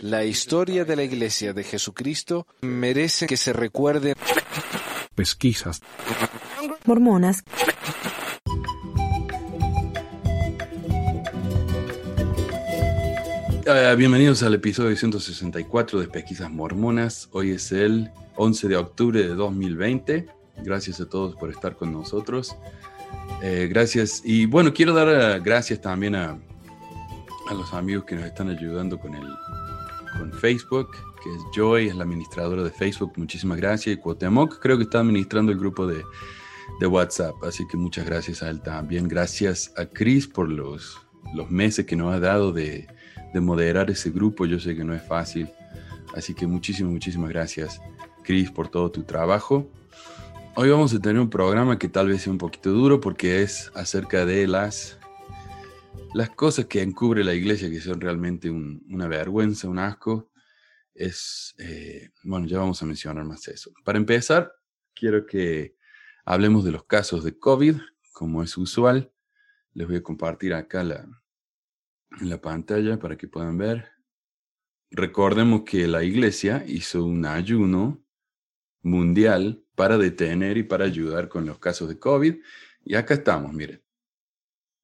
La historia de la Iglesia de Jesucristo merece que se recuerde. Pesquisas. Mormonas. Uh, bienvenidos al episodio 164 de Pesquisas Mormonas. Hoy es el 11 de octubre de 2020. Gracias a todos por estar con nosotros. Eh, gracias. Y bueno, quiero dar uh, gracias también a, a los amigos que nos están ayudando con, el, con Facebook, que es Joy, es la administradora de Facebook. Muchísimas gracias. Y Cuauhtémoc creo que está administrando el grupo de, de WhatsApp. Así que muchas gracias a él también. Gracias a Chris por los, los meses que nos ha dado de de moderar ese grupo. Yo sé que no es fácil. Así que muchísimas, muchísimas gracias, Chris, por todo tu trabajo. Hoy vamos a tener un programa que tal vez sea un poquito duro porque es acerca de las, las cosas que encubre la iglesia, que son realmente una vergüenza, un asco. Es, eh, bueno, ya vamos a mencionar más eso. Para empezar, quiero que hablemos de los casos de COVID, como es usual. Les voy a compartir acá la, la pantalla para que puedan ver. Recordemos que la iglesia hizo un ayuno mundial para detener y para ayudar con los casos de COVID. Y acá estamos, miren.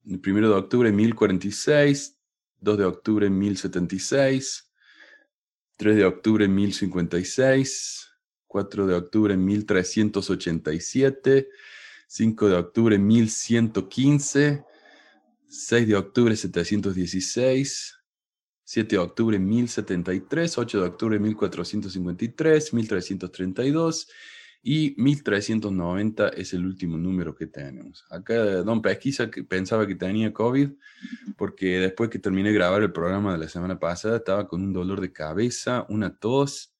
El 1 de octubre 1046, 2 de octubre 1076, 3 de octubre 1056, 4 de octubre 1387, 5 de octubre 1115, 6 de octubre 716, 7 de octubre 1073, 8 de octubre 1453, 1332 y 1390 es el último número que tenemos. Acá Don Pesquisa pensaba que tenía COVID porque después que terminé de grabar el programa de la semana pasada estaba con un dolor de cabeza, una tos,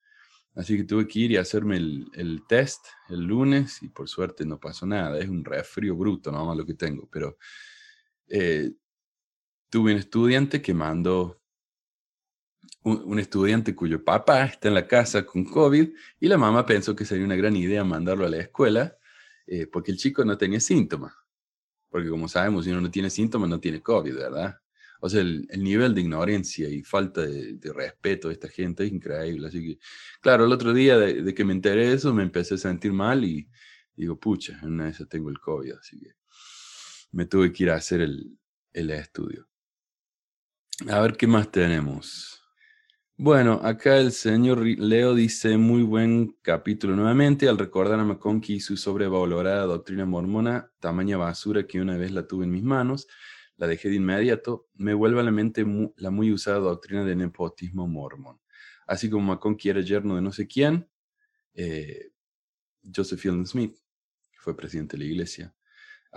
así que tuve que ir y hacerme el, el test el lunes y por suerte no pasó nada, es un resfrío bruto nomás lo que tengo, pero eh, tuve un estudiante que mandó, un, estudiante cuyo papá está en la casa con COVID y la mamá pensó que sería una gran idea mandarlo a la escuela eh, porque el chico no tenía síntomas. Porque como sabemos, si uno no tiene síntomas, no tiene COVID, ¿verdad? O sea, el, nivel de ignorancia y falta de, respeto de esta gente es increíble. Así que, claro, el otro día de, que me enteré de eso, me empecé a sentir mal y digo, pucha, en una de esas tengo el COVID, así que me tuve que ir a hacer el estudio. A ver qué más tenemos. Bueno, acá el señor Leo dice muy buen capítulo nuevamente al recordar a McConkie y su sobrevalorada doctrina mormona, tamaña basura que una vez la tuve en mis manos, la dejé de inmediato, me vuelve a la mente la muy usada doctrina de nepotismo mormón. Así como McConkie era yerno de no sé quién, eh, Joseph Fielding Smith, que fue presidente de la iglesia,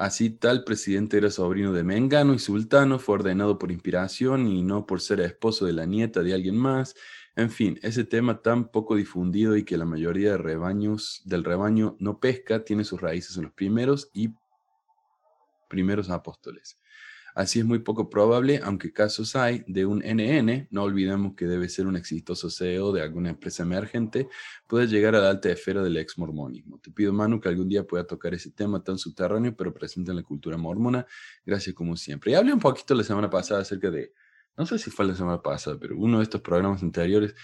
Así tal presidente era sobrino de Mengano y sultano, fue ordenado por inspiración y no por ser esposo de la nieta de alguien más. En fin, ese tema tan poco difundido y que la mayoría de rebaños del rebaño no pesca tiene sus raíces en los primeros y primeros apóstoles. Así es muy poco probable, aunque casos hay, de un NN, no olvidemos que debe ser un exitoso CEO de alguna empresa emergente, puede llegar a la alta esfera del ex mormonismo. Te pido, Manu, que algún día pueda tocar ese tema tan subterráneo, pero presente en la cultura mormona. Gracias como siempre. Y hablé un poquito la semana pasada acerca de, no sé si fue la semana pasada, pero uno de estos programas anteriores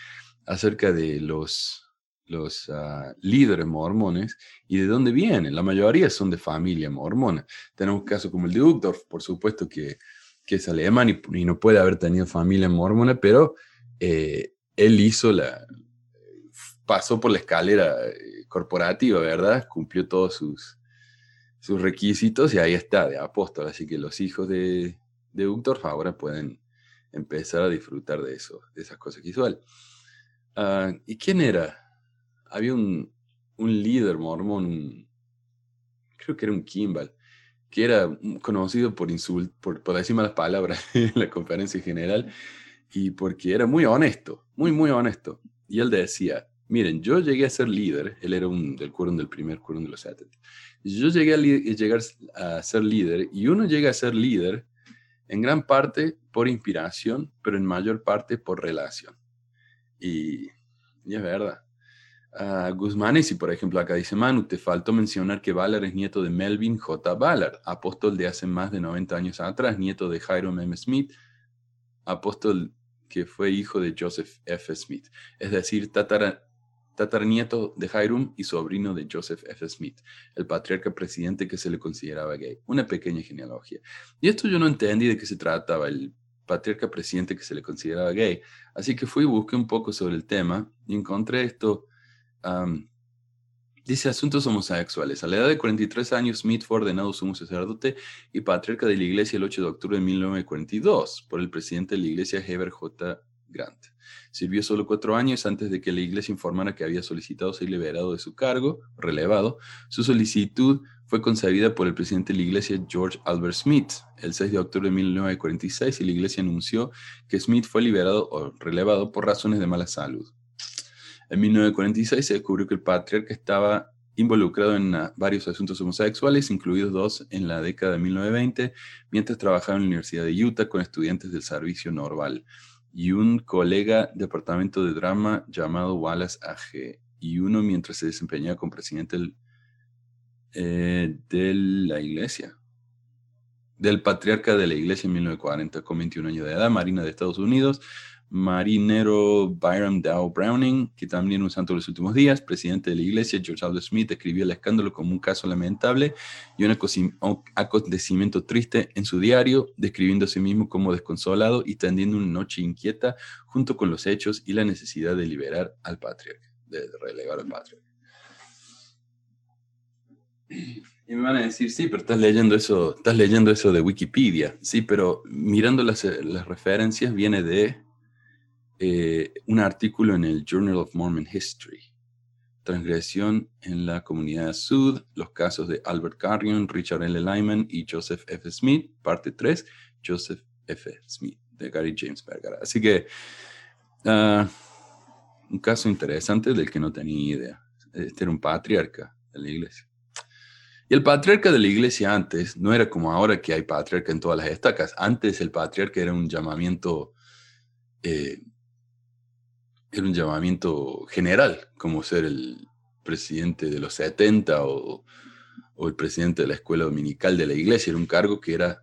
acerca de los los ah, líderes mormones y de dónde vienen. La mayoría son de familia mormona. Tenemos casos como el de Uchtdorf, por supuesto que, que es alemán y, no puede haber tenido familia mormona, pero eh, él hizo la, pasó por la escalera eh, corporativa, ¿verdad? Cumplió todos sus, sus requisitos y ahí está, de apóstol. Así que los hijos de, de Uchtdorf ahora pueden empezar a disfrutar de eso, de esas cosas que hizo él. Ah, ¿Y quién era? Había un, líder mormón, creo que era un Kimball, que era conocido por insult, por, por decir malas palabras en la conferencia general, y porque era muy honesto, muy, muy honesto. Y él decía, miren, yo llegué a ser líder, él era un del quórum del primer quórum de los 70. Yo llegué a llegar a ser líder, y uno llega a ser líder en gran parte por inspiración, pero en mayor parte por relación. Y, y es verdad. Uh, Guzmán, y por ejemplo acá dice Manu, te faltó mencionar que Ballard es nieto de Melvin J. Ballard, apóstol de hace más de 90 años atrás, nieto de Hiram M. Smith, apóstol que fue hijo de Joseph F. Smith, es decir, tatara, tataranieto de Hiram y sobrino de Joseph F. Smith, el patriarca presidente que se le consideraba gay. Una pequeña genealogía. Y esto yo no entendí de qué se trataba, el patriarca presidente que se le consideraba gay. Así que fui y busqué un poco sobre el tema y encontré esto. Dice asuntos homosexuales. A la edad de 43 años, Smith fue ordenado sumo sacerdote y patriarca de la iglesia el 8 de octubre de 1942 por el presidente de la iglesia Heber J. Grant. Sirvió solo cuatro años antes de que la iglesia informara que había solicitado ser liberado de su cargo, relevado. Su solicitud fue concebida por el presidente de la iglesia George Albert Smith el 6 de octubre de 1946 y la iglesia anunció que Smith fue liberado o relevado por razones de mala salud. En 1946 se descubrió que el patriarca estaba involucrado en varios asuntos homosexuales, incluidos dos en la década de 1920, mientras trabajaba en la Universidad de Utah con estudiantes del servicio normal y un colega departamento de drama llamado Wallace A.G. y uno mientras se desempeñaba como presidente eh, de la iglesia, del patriarca de la iglesia en 1940, con 21 años de edad, Marina de Estados Unidos, marinero Byron Dow Browning, que también un santo de los últimos días, presidente de la iglesia, George Albert Smith, describió el escándalo como un caso lamentable y un acontecimiento triste en su diario, describiendo a sí mismo como desconsolado y tendiendo una noche inquieta junto con los hechos y la necesidad de liberar al patriarca, de relevar al patriarca. Y me van a decir, sí, pero estás leyendo eso, estás leyendo eso de Wikipedia. Sí, pero mirando las, las referencias viene de eh, un artículo en el Journal of Mormon History. Transgresión en la comunidad sud, los casos de Albert Carrion, Richard L. Lyman y Joseph F. Smith, parte 3, Joseph F. Smith, de Gary James Berger. Así que, ah, un caso interesante del que no tenía idea. Este era un patriarca de la iglesia. Y el patriarca de la iglesia antes no era como ahora que hay patriarca en todas las estacas. Antes el patriarca era un llamamiento eh, era un llamamiento general, como ser el presidente de los 70 o, el presidente de la escuela dominical de la iglesia. Era un cargo que era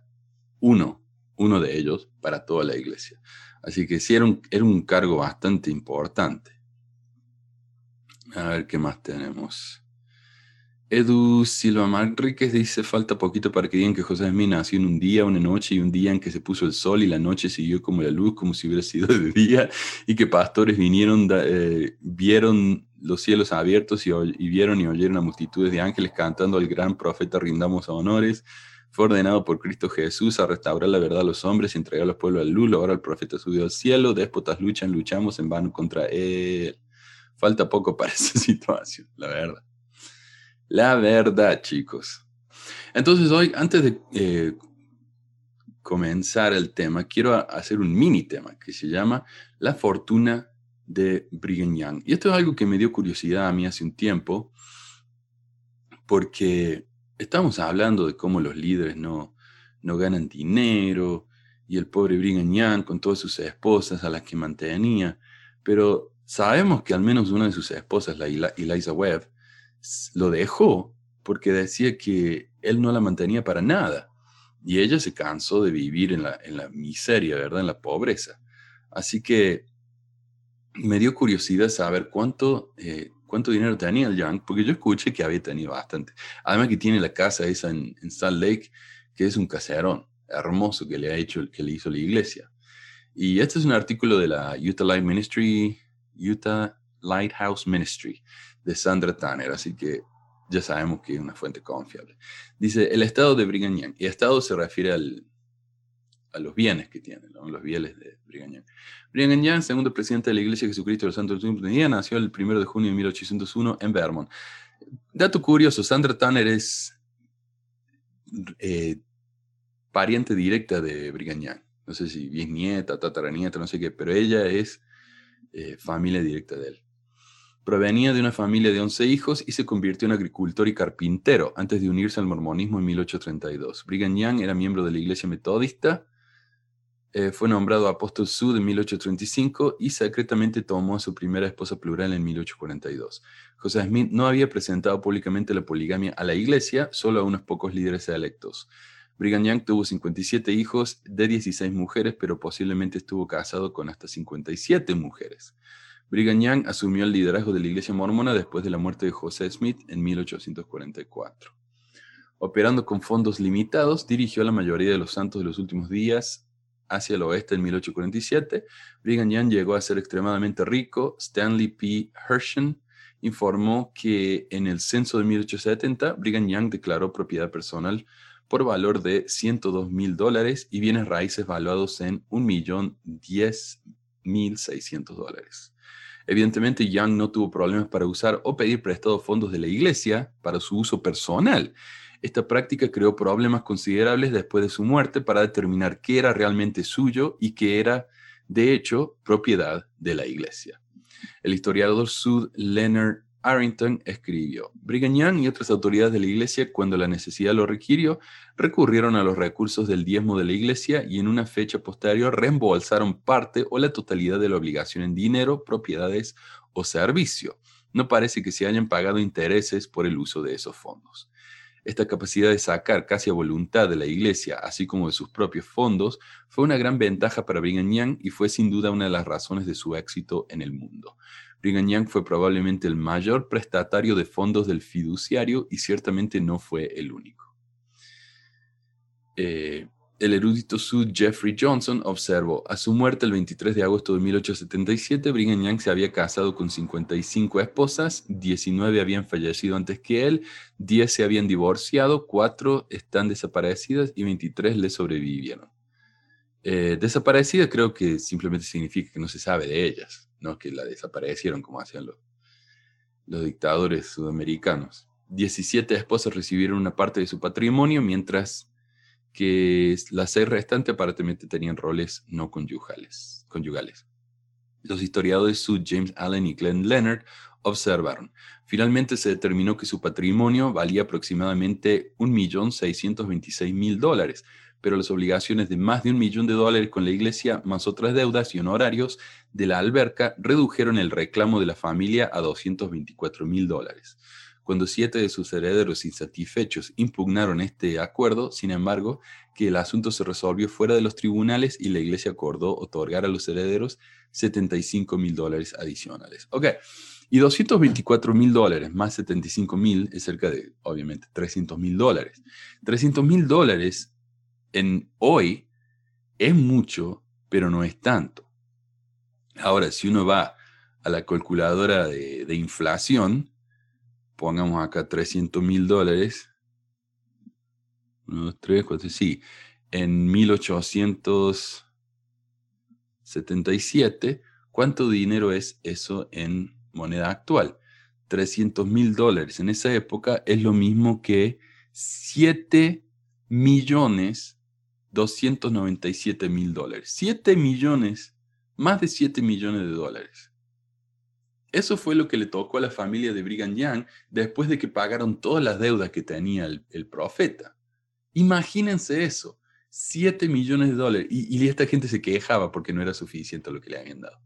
uno, uno de ellos para toda la iglesia. Así que sí, era un, era un cargo bastante importante. A ver qué más tenemos. Edu Silva Manríquez dice, falta poquito para que digan que José Smith nació en un día, una noche y un día en que se puso el sol y la noche siguió como la luz, como si hubiera sido de día, y que pastores vinieron, eh, vieron los cielos abiertos y, vieron y oyeron a multitudes de ángeles cantando al gran profeta rindamos honores. Fue ordenado por Cristo Jesús a restaurar la verdad a los hombres y entregar a los pueblos al luz. Ahora el profeta subió al cielo, déspotas luchan, luchamos en vano contra él. Falta poco para esa situación, la verdad. La verdad, chicos. Entonces hoy, antes de eh, comenzar el tema, quiero hacer un mini tema que se llama La fortuna de Brigham Young. Y esto es algo que me dio curiosidad a mí hace un tiempo, porque estamos hablando de cómo los líderes no, no ganan dinero y el pobre Brigham Young con todas sus esposas a las que mantenía, pero sabemos que al menos una de sus esposas, la Eliza Webb, lo dejó porque decía que él no la mantenía para nada. Y ella se cansó de vivir en la, en la miseria, ¿verdad? En la pobreza. Así que me dio curiosidad saber cuánto, eh, cuánto dinero tenía el Young, porque yo escuché que había tenido bastante. Además que tiene la casa esa en, Salt Lake, que es un caserón hermoso que le ha hecho, que le hizo la iglesia. Y este es un artículo de la Utah Light Ministry, Utah Lighthouse Ministry de Sandra Tanner, así que ya sabemos que es una fuente confiable. Dice, el estado de Brigham Young, y estado se refiere a los bienes que tiene, los bienes de Brigham Young. Segundo presidente de la Iglesia Jesucristo de los Santos Últimos Días, nació el 1 de junio de 1801 en Vermont. Dato curioso, Sandra Tanner es eh, pariente directa de Brigham. No sé si bien nieta, tataranieta, no sé qué, pero ella es eh, familia directa de él. Provenía de una familia de 11 hijos y se convirtió en agricultor y carpintero antes de unirse al mormonismo en 1832. Brigham Young era miembro de la iglesia metodista, eh, fue nombrado apóstol sud en 1835 y secretamente tomó a su primera esposa plural en 1842. José Smith no había presentado públicamente la poligamia a la iglesia, solo a unos pocos líderes electos. Brigham Young tuvo 57 hijos de 16 mujeres, pero posiblemente estuvo casado con hasta 57 mujeres. Brigham Young asumió el liderazgo de la Iglesia Mormona después de la muerte de José Smith en 1844. Operando con fondos limitados, dirigió a la mayoría de los santos de los últimos días hacia el oeste en 1847. Brigham Young llegó a ser extremadamente rico. Stanley P. Hershen informó que en el censo de 1870, Brigham Young declaró propiedad personal por valor de 102 mil dólares y bienes raíces valuados en 1.010.600 dólares. Evidentemente, Young no tuvo problemas para usar o pedir prestados fondos de la iglesia para su uso personal. Esta práctica creó problemas considerables después de su muerte para determinar qué era realmente suyo y qué era, de hecho, propiedad de la iglesia. El historiador Sud Leonard Arrington escribió, Brigham y otras autoridades de la iglesia, cuando la necesidad lo requirió, recurrieron a los recursos del diezmo de la iglesia y en una fecha posterior reembolsaron parte o la totalidad de la obligación en dinero, propiedades o servicio. No parece que se hayan pagado intereses por el uso de esos fondos. Esta capacidad de sacar casi a voluntad de la iglesia, así como de sus propios fondos, fue una gran ventaja para Brigham y fue sin duda una de las razones de su éxito en el mundo. Brigham Young fue probablemente el mayor prestatario de fondos del fiduciario y ciertamente no fue el único. Eh, el erudito Sud Jeffrey Johnson observó, a su muerte el 23 de agosto de 1877, Brigham Young se había casado con 55 esposas, 19 habían fallecido antes que él, 10 se habían divorciado, 4 están desaparecidas y 23 le sobrevivieron. Eh, desaparecidas creo que simplemente significa que no se sabe de ellas, que la desaparecieron como hacían los, los dictadores sudamericanos. 17 esposas recibieron una parte de su patrimonio, mientras que las seis restantes aparentemente tenían roles no conyugales. conyugales. Los historiadores Sue James Allen y Glenn Leonard observaron. Finalmente se determinó que su patrimonio valía aproximadamente 1.626.000 dólares, pero las obligaciones de más de un millón de dólares con la iglesia, más otras deudas y honorarios de la alberca, redujeron el reclamo de la familia a 224.000 dólares. Cuando siete de sus herederos insatisfechos impugnaron este acuerdo, sin embargo, que el asunto se resolvió fuera de los tribunales y la iglesia acordó otorgar a los herederos 75 mil dólares adicionales. Ok, y 224 mil dólares más 75 mil es cerca de, obviamente, 300 mil dólares. 300 mil dólares en hoy es mucho, pero no es tanto. Ahora, si uno va a la calculadora de, de inflación, pongamos acá 300 mil dólares. 1, 2, 3, 4, sí. En 1877, ¿cuánto dinero es eso en moneda actual? 300 mil dólares en esa época es lo mismo que 7 millones 297 mil dólares. 7 millones, más de 7 millones de dólares. Eso fue lo que le tocó a la familia de Brigham Young después de que pagaron todas las deudas que tenía el, profeta. Imagínense eso, 7 millones de dólares. Y, esta gente se quejaba porque no era suficiente lo que le habían dado.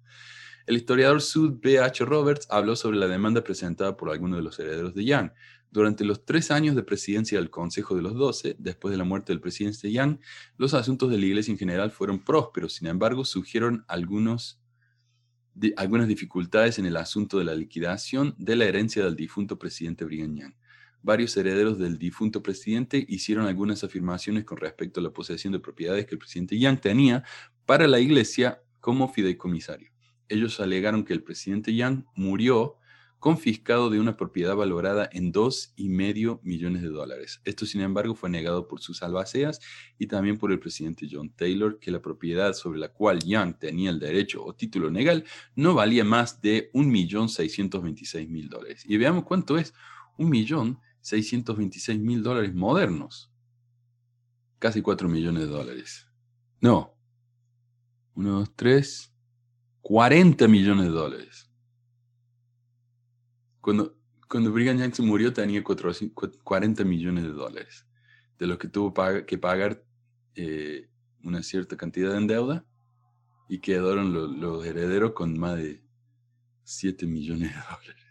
El historiador Sud B. H. Roberts habló sobre la demanda presentada por algunos de los herederos de Young. Durante los tres años de presidencia del Consejo de los Doce, después de la muerte del presidente Young, los asuntos de la iglesia en general fueron prósperos. Sin embargo, surgieron algunos algunas dificultades en el asunto de la liquidación de la herencia del difunto presidente Brigham Young. Varios herederos del difunto presidente hicieron algunas afirmaciones con respecto a la posesión de propiedades que el presidente Young tenía para la iglesia como fideicomisario. Ellos alegaron que el presidente Young murió confiscado de una propiedad valorada en dos y medio millones de dólares. Esto, sin embargo, fue negado por sus albaceas y también por el presidente John Taylor, que la propiedad sobre la cual Young tenía el derecho o título legal no valía más de un millón seiscientos veintiséis mil dólares. Y veamos cuánto es un millón seiscientos veintiséis mil dólares modernos. Casi cuatro millones de dólares. No. Uno, dos, tres. Cuarenta millones de dólares. Cuando, cuando Brigham Young se murió tenía 40 millones de dólares, de los que tuvo que pagar eh, una cierta cantidad en deuda y quedaron los, herederos con más de 7 millones de dólares.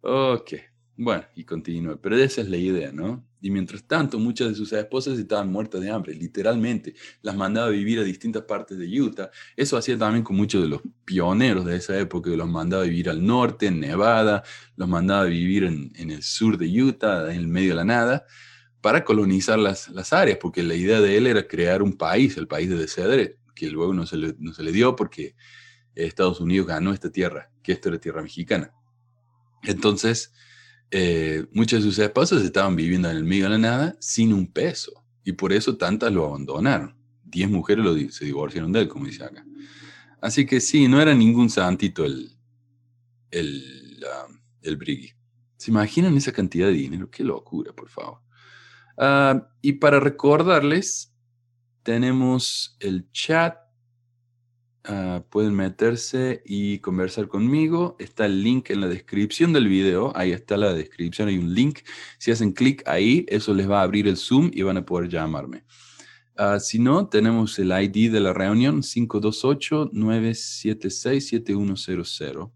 Ok, Bueno, y continúa, pero esa es la idea, ¿no? Y mientras tanto, muchas de sus esposas estaban muertas de hambre, literalmente. Las mandaba a vivir a distintas partes de Utah. Eso hacía también con muchos de los pioneros de esa época, los mandaba a vivir al norte, en Nevada, los mandaba a vivir en, el sur de Utah, en el medio de la nada, para colonizar las, las áreas, porque la idea de él era crear un país, el país de Cedre, que luego no se, le, no se le dio porque Estados Unidos ganó esta tierra, que esto era tierra mexicana. Entonces, eh, muchas de sus esposas estaban viviendo en el medio de la nada sin un peso. Y por eso tantas lo abandonaron. Diez mujeres lo, se divorciaron de él, como dice acá. Así que sí, no era ningún santito el, el, el Briggy. ¿Se imaginan esa cantidad de dinero? Qué locura, por favor. Ah, y para recordarles, tenemos el chat Ah, pueden meterse y conversar conmigo. Está el link en la descripción del video. Ahí está la descripción, hay un link. Si hacen clic ahí, eso les va a abrir el Zoom y van a poder llamarme. Ah, si no, tenemos el ID de la reunión 528-976-7100.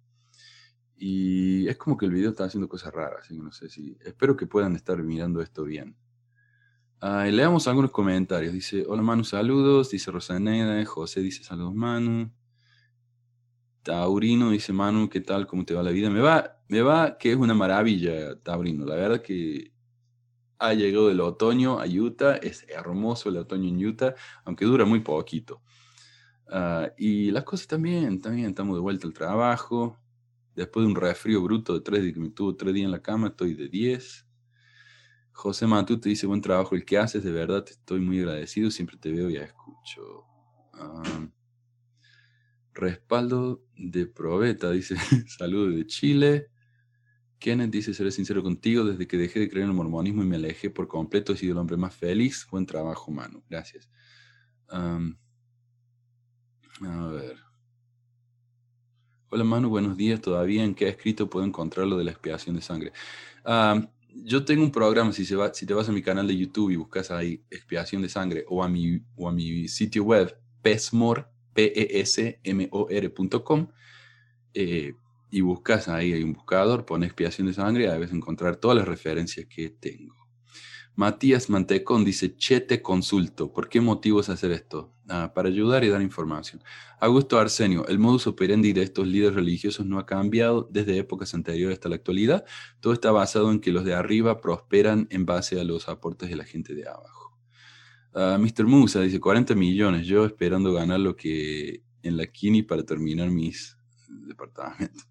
Y es como que el video está haciendo cosas raras, así que no sé si... Espero que puedan estar mirando esto bien. Leamos algunos comentarios. Dice, hola Manu, saludos. Dice Rosaneda. José dice, saludos Manu. Taurino dice, Manu, ¿qué tal? ¿Cómo te va la vida? Me va, me va que es una maravilla, Taurino. La verdad que ha llegado el otoño a Utah. Es hermoso el otoño en Utah, aunque dura muy poquito. Ah, y las cosas también, también estamos de vuelta al trabajo. Después de un resfrío bruto de tres días que me tuvo tres días en la cama, estoy de 10. José Matú te dice, buen trabajo el que haces, de verdad te estoy muy agradecido, siempre te veo y escucho. respaldo de probeta, dice, saludos de Chile. Kenneth dice, seré sincero contigo, desde que dejé de creer en el mormonismo y me alejé por completo, he sido el hombre más feliz. Buen trabajo, mano. Gracias. a ver. Hola, Manu, buenos días. Todavía en qué escrito puedo encontrar lo de la expiación de sangre yo tengo un programa, si, se va, si te vas a mi canal de YouTube y buscas ahí expiación de sangre o a mi, o a mi sitio web, pesmor, p e eh, y buscas ahí, hay un buscador, pones expiación de sangre y debes encontrar todas las referencias que tengo. Matías Mantecón dice, che, te consulto. ¿Por qué motivos hacer esto? Ah, para ayudar y dar información. Augusto Arsenio, el modus operandi de estos líderes religiosos no ha cambiado desde épocas anteriores hasta la actualidad. Todo está basado en que los de arriba prosperan en base a los aportes de la gente de abajo. Ah, Mr. Musa dice, 40 millones, yo esperando ganar lo que en la Kini para terminar mis departamentos.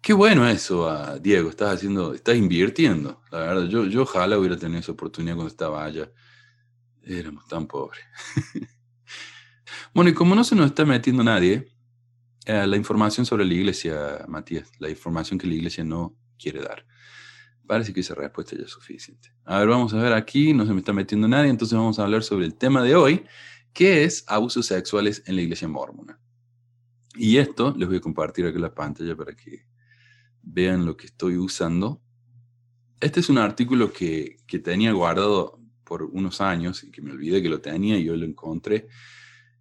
Qué bueno eso, ah, Diego, estás haciendo, estás invirtiendo. La verdad, yo, yo ojalá hubiera tenido esa oportunidad cuando estaba allá. Éramos tan pobres. bueno, y como no se nos está metiendo nadie, eh, la información sobre la iglesia, Matías, la información que la iglesia no quiere dar. Parece que esa respuesta ya es suficiente. A ver, vamos a ver aquí, no se me está metiendo nadie, entonces vamos a hablar sobre el tema de hoy, que es abusos sexuales en la iglesia mormona. Y esto les voy a compartir aquí en la pantalla para que vean lo que estoy usando. Este es un artículo que, que, tenía guardado por unos años y que me olvidé que lo tenía y yo lo encontré.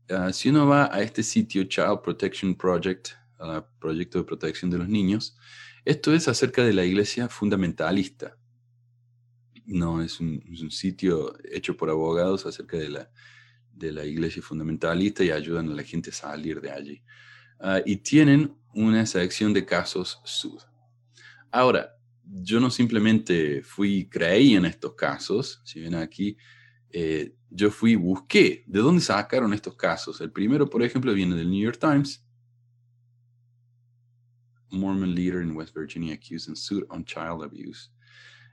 Ah, si uno va a este sitio, Child Protection Project, uh, Proyecto de Protección de los Niños, esto es acerca de la iglesia fundamentalista. No, es un, sitio hecho por abogados acerca de la, de la iglesia fundamentalista y ayudan a la gente a salir de allí. Ah, y tienen una sección de casos sud. Ahora, yo no simplemente fui, creí en estos casos, si ven aquí, eh, yo fui, busqué de dónde sacaron estos casos. El primero, por ejemplo, viene del New York Times. Mormon leader in West Virginia accused in suit on child abuse.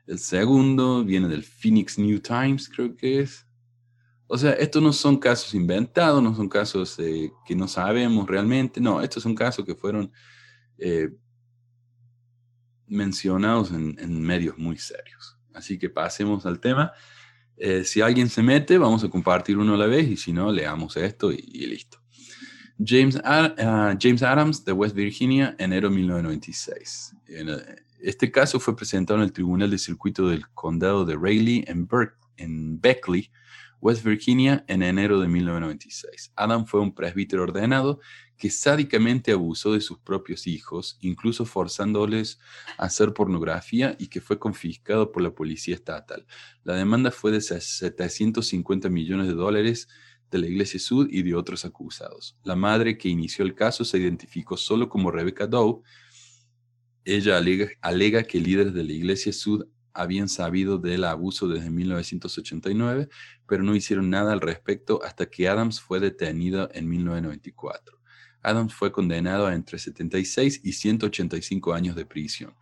El segundo viene del Phoenix New Times, creo que es. O sea, estos no son casos inventados, no son casos eh, que no sabemos realmente. No, estos son casos que fueron eh, mencionados en, medios muy serios. Así que pasemos al tema. Eh, si alguien se mete, vamos a compartir uno a la vez y si no, leamos esto y, listo. James, ah, James Adams de West Virginia, enero 1996. Eh, este caso fue presentado en el Tribunal de Circuito del Condado de Raleigh en, en Beckley, West Virginia, en enero de 1996. Adam fue un presbítero ordenado que sádicamente abusó de sus propios hijos, incluso forzándoles a hacer pornografía y que fue confiscado por la policía estatal. La demanda fue de 750 millones de dólares de la Iglesia Sud y de otros acusados. La madre que inició el caso se identificó solo como Rebecca Doe. Ella alega, alega que líderes de la Iglesia Sud habían sabido del abuso desde 1989, pero no hicieron nada al respecto hasta que Adams fue detenido en 1994. Adams fue condenado a entre 76 y 185 años de prisión.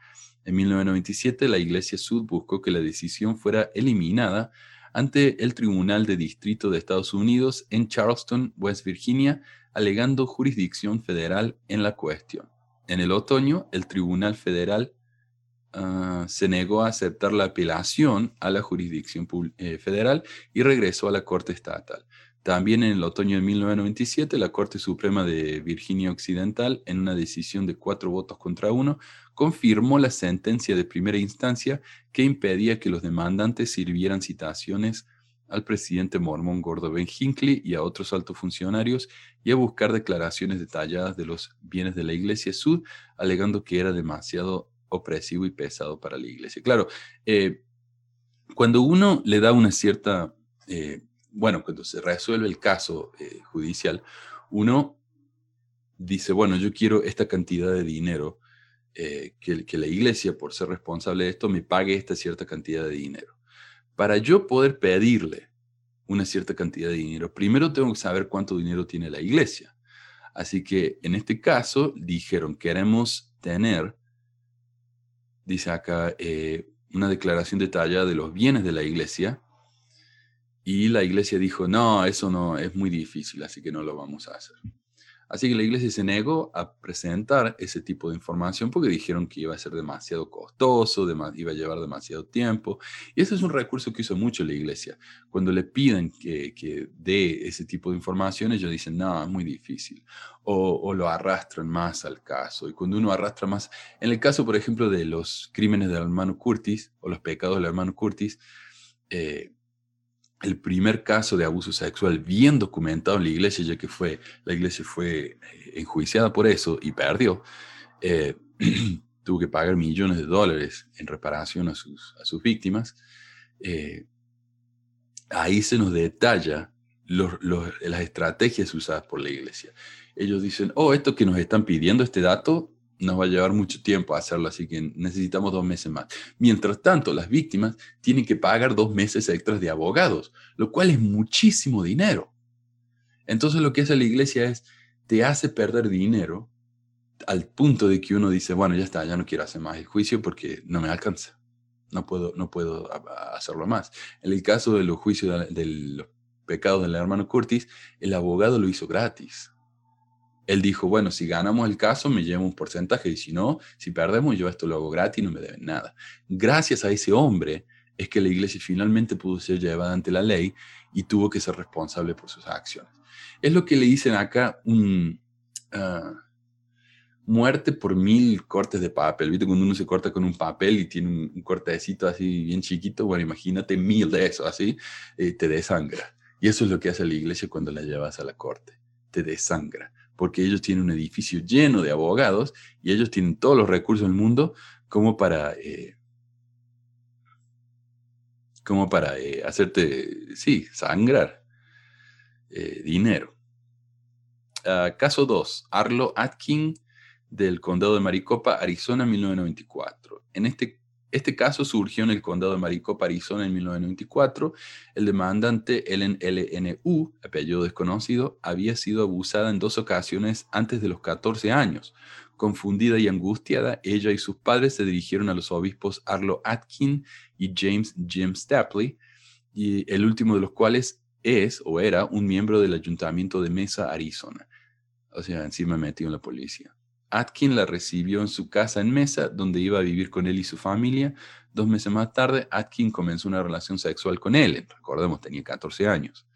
En 1997, la Iglesia Sud buscó que la decisión fuera eliminada ante el Tribunal de Distrito de Estados Unidos en Charleston, West Virginia, alegando jurisdicción federal en la cuestión. En el otoño, el Tribunal Federal ah, se negó a aceptar la apelación a la jurisdicción eh, federal y regresó a la Corte Estatal. También en el otoño de 1997, la Corte Suprema de Virginia Occidental, en una decisión de cuatro votos contra uno, confirmó la sentencia de primera instancia que impedía que los demandantes sirvieran citaciones al presidente mormón Gordo Ben Hinckley y a otros altos funcionarios y a buscar declaraciones detalladas de los bienes de la Iglesia Sud, alegando que era demasiado opresivo y pesado para la Iglesia. Claro, eh, cuando uno le da una cierta... Eh, bueno, cuando se resuelve el caso eh, judicial, uno dice, bueno, yo quiero esta cantidad de dinero, que, que la iglesia, por ser responsable de esto, me pague esta cierta cantidad de dinero. Para yo poder pedirle una cierta cantidad de dinero, primero tengo que saber cuánto dinero tiene la iglesia. Así que en este caso dijeron, queremos tener, dice acá, eh, una declaración detallada de los bienes de la iglesia y la iglesia dijo, no, eso no es muy difícil, así que no lo vamos a hacer. Así que la iglesia se negó a presentar ese tipo de información porque dijeron que iba a ser demasiado costoso, iba a llevar demasiado tiempo. Y ese es un recurso que hizo mucho la iglesia. Cuando le piden que, que dé ese tipo de información, ellos dicen, no, es muy difícil. O, o, lo arrastran más al caso. Y cuando uno arrastra más, en el caso, por ejemplo, de los crímenes del hermano Curtis o los pecados del hermano Curtis, eh, el primer caso de abuso sexual bien documentado en la iglesia, ya que fue, la iglesia fue eh, enjuiciada por eso y perdió, eh, tuvo que pagar millones de dólares en reparación a sus, a sus víctimas. Eh, ahí se nos detalla las estrategias usadas por la iglesia. Ellos dicen, oh, esto que nos están pidiendo, este dato, nos va a llevar mucho tiempo hacerlo, así que necesitamos dos meses más. Mientras tanto, las víctimas tienen que pagar dos meses extras de abogados, lo cual es muchísimo dinero. Entonces lo que hace la iglesia es, te hace perder dinero al punto de que uno dice, bueno, ya está, ya no quiero hacer más el juicio porque no me alcanza. No puedo, no puedo hacerlo más. En el caso de los juicios de, de los pecados del hermano Curtis, el abogado lo hizo gratis él dijo, bueno, si ganamos el caso me llevo un porcentaje y si no, si perdemos yo esto lo hago gratis y no me deben nada. Gracias a ese hombre es que la iglesia finalmente pudo ser llevada ante la ley y tuvo que ser responsable por sus acciones. Es lo que le dicen acá un ah, muerte por mil cortes de papel. ¿Viste? Cuando uno se corta con un papel y tiene un, cortecito así bien chiquito, bueno, imagínate mil de eso así, eh, te desangra. Y eso es lo que hace la iglesia cuando la llevas a la corte, te desangra porque ellos tienen un edificio lleno de abogados y ellos tienen todos los recursos del mundo como para, eh, como para eh, hacerte, sí, sangrar eh, dinero. Ah, caso 2. Arlo Atkin del condado de Maricopa, Arizona, 1994. En este este caso surgió en el condado de Maricopa, Arizona, en 1994. El demandante Ellen LNU, apellido desconocido, había sido abusada en dos ocasiones antes de los 14 años. Confundida y angustiada, ella y sus padres se dirigieron a los obispos Arlo Atkin y James Jim Stapley, y el último de los cuales es o era un miembro del ayuntamiento de Mesa, Arizona. O sea, encima metió en la policía. Atkin la recibió en su casa en Mesa, donde iba a vivir con él y su familia. Dos meses más tarde, Atkin comenzó una relación sexual con él. Recordemos, tenía 14 años.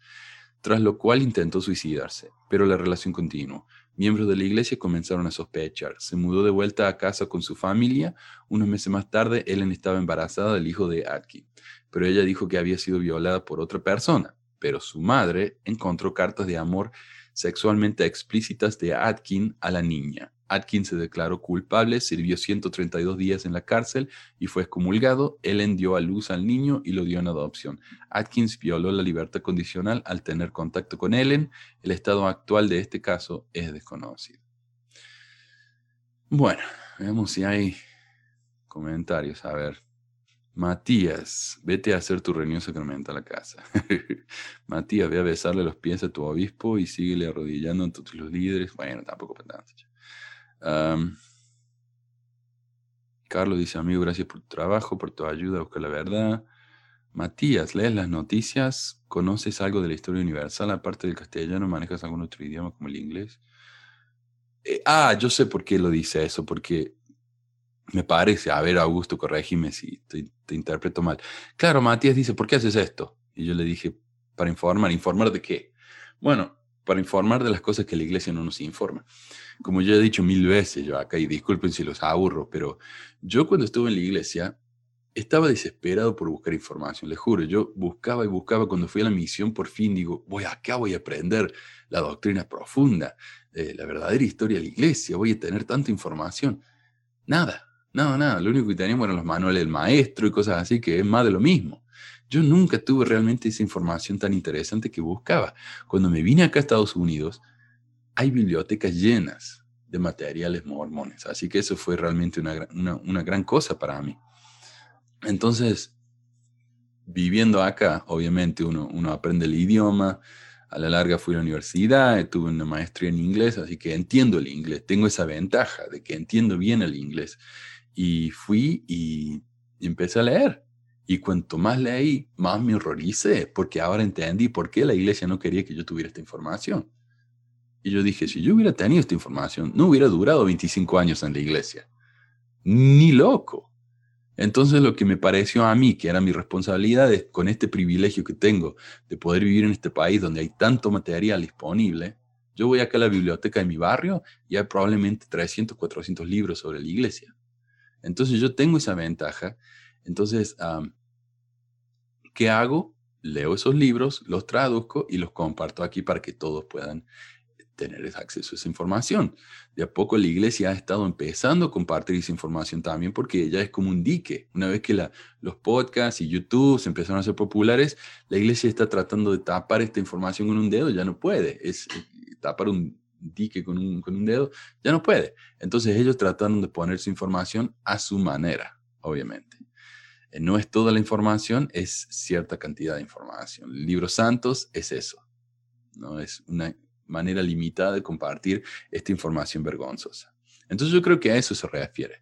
Tras lo cual intentó suicidarse, pero la relación continuó. Miembros de la iglesia comenzaron a sospechar. Se mudó de vuelta a casa con su familia. Unos meses más tarde, Ellen estaba embarazada del hijo de Atkin, pero ella dijo que había sido violada por otra persona. pero su madre encontró cartas de amor sexualmente explícitas de Atkin a la niña. Atkin se declaró culpable, sirvió 132 días en la cárcel y fue excomulgado. Ellen dio a luz al niño y lo dio en adopción. Atkins violó la libertad condicional al tener contacto con Ellen. El estado actual de este caso es desconocido. Bueno, veamos si hay comentarios. A ver. Matías, vete a hacer tu reunión sacramental a la casa. Matías, ve a besarle los pies a tu obispo y síguele arrodillando ante los líderes. Bueno, tampoco para Carlos dice, amigo, gracias por tu trabajo, por tu ayuda a buscar la verdad. Matías, lees las noticias, conoces algo de la historia universal, aparte del castellano, manejas algún otro idioma como el inglés. Eh, ah, yo sé por qué lo dice eso, porque me parece, a ver, Augusto, corregime si te, te, interpreto mal. Claro, Matías dice, ¿por qué haces esto? Y yo le dije, para informar. ¿Informar de qué? Bueno, para informar de las cosas que la iglesia no nos informa. Como yo he dicho mil veces yo acá, y disculpen si los aburro, pero yo cuando estuve en la iglesia estaba desesperado por buscar información, les juro, yo buscaba y buscaba, cuando fui a la misión por fin digo, voy acá, voy a aprender la doctrina profunda, eh, la verdadera historia de la iglesia, voy a tener tanta información. Nada, no, nada, lo único que teníamos eran los manuales del maestro y cosas así, que es más de lo mismo. Yo nunca tuve realmente esa información tan interesante que buscaba. Cuando me vine acá a Estados Unidos, hay bibliotecas llenas de materiales mormones, así que eso fue realmente una, una gran cosa para mí. Entonces, viviendo acá, obviamente uno, uno aprende el idioma, a la larga fui a la universidad, tuve una maestría en inglés, así que entiendo el inglés, tengo esa ventaja de que entiendo bien el inglés. Y fui y empecé a leer. Y cuanto más leí, más me horroricé, porque ahora entendí por qué la iglesia no quería que yo tuviera esta información. Y yo dije, si yo hubiera tenido esta información, no hubiera durado 25 años en la iglesia. Ni loco. Entonces lo que me pareció a mí, que era mi responsabilidad, es con este privilegio que tengo de poder vivir en este país donde hay tanto material disponible, yo voy acá a la biblioteca de mi barrio y hay probablemente 300, 400 libros sobre la iglesia. Entonces yo tengo esa ventaja. Entonces, ¿qué hago? Leo esos libros, los traduzco y los comparto aquí para que todos puedan tener acceso a esa información. De a poco la iglesia ha estado empezando a compartir esa información también porque ya es como un dique. Una vez que los podcasts y YouTube se empezaron a ser populares, la iglesia está tratando de tapar esta información con un dedo, ya no puede. Es eh, tapar un dique con un, con un dedo, ya no puede. Entonces ellos trataron de poner su información a su manera, obviamente. No es toda la información, es cierta cantidad de información. Libros santos es eso. No es una manera limitada de compartir esta información vergonzosa. Entonces yo creo que a eso se refiere.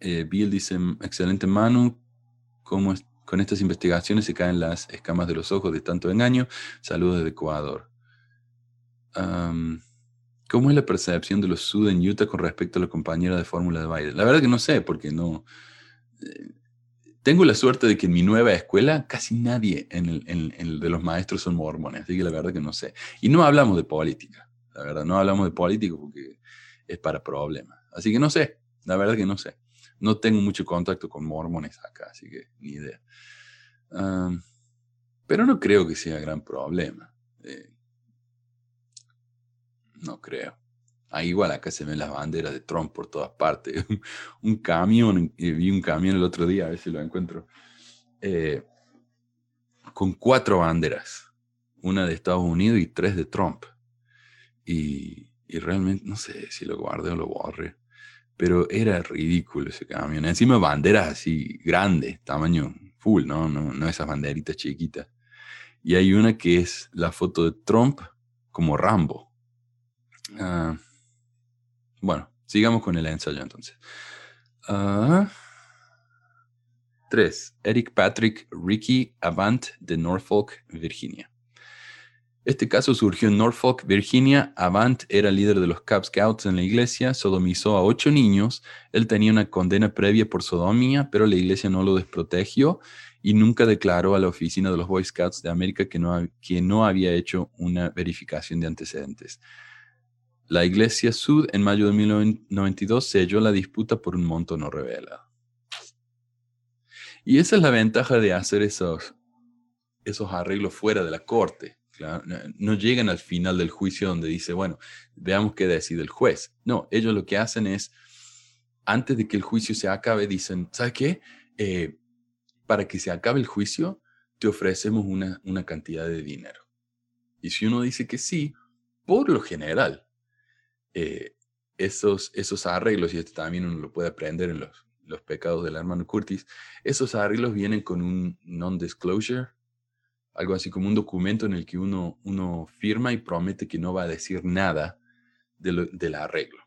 Eh, Bill dice, excelente Manu, ¿cómo con estas investigaciones se caen las escamas de los ojos de tanto engaño? Saludos desde Ecuador. ¿Cómo es la percepción de los Sud en Utah con respecto a la compañera de fórmula de baile? La verdad que no sé, porque no... Eh, tengo la suerte de que en mi nueva escuela casi nadie de los maestros son mormones, así que la verdad que no sé. Y no hablamos de política, la verdad, no hablamos de política porque es para problemas. Así que no sé, la verdad que no sé. No tengo mucho contacto con mormones acá, así que ni idea. pero no creo que sea gran problema. Eh, no creo. Ahí igual acá se ven las banderas de Trump por todas partes. un camión, vi un camión el otro día, a ver si lo encuentro, eh, con cuatro banderas, una de Estados Unidos y tres de Trump. Y, realmente, no sé si lo guardé o lo borré, pero era ridículo ese camión. Encima banderas así grandes, tamaño full, ¿no? No, no esas banderitas chiquitas. Y hay una que es la foto de Trump como Rambo. Ah, bueno, sigamos con el ensayo entonces. 3. Ah, Eric Patrick Ricky Avant de Norfolk, Virginia. Este caso surgió en Norfolk, Virginia. Avant era líder de los Cub Scouts en la iglesia, sodomizó a ocho niños. Él tenía una condena previa por sodomía, pero la iglesia no lo desprotegió y nunca declaró a la oficina de los Boy Scouts de América que no, que no había hecho una verificación de antecedentes. La Iglesia Sud en mayo de 1992 selló la disputa por un monto no revelado. Y esa es la ventaja de hacer esos, esos arreglos fuera de la corte. No llegan al final del juicio donde dice, bueno, veamos qué decide el juez. No, ellos lo que hacen es, antes de que el juicio se acabe, dicen, ¿sabes qué? Eh, para que se acabe el juicio, te ofrecemos una, una cantidad de dinero. Y si uno dice que sí, por lo general, eh, esos, esos arreglos, y esto también uno lo puede aprender en los, los pecados del hermano Curtis, esos arreglos vienen con un non-disclosure, algo así como un documento en el que uno, uno firma y promete que no va a decir nada del arreglo.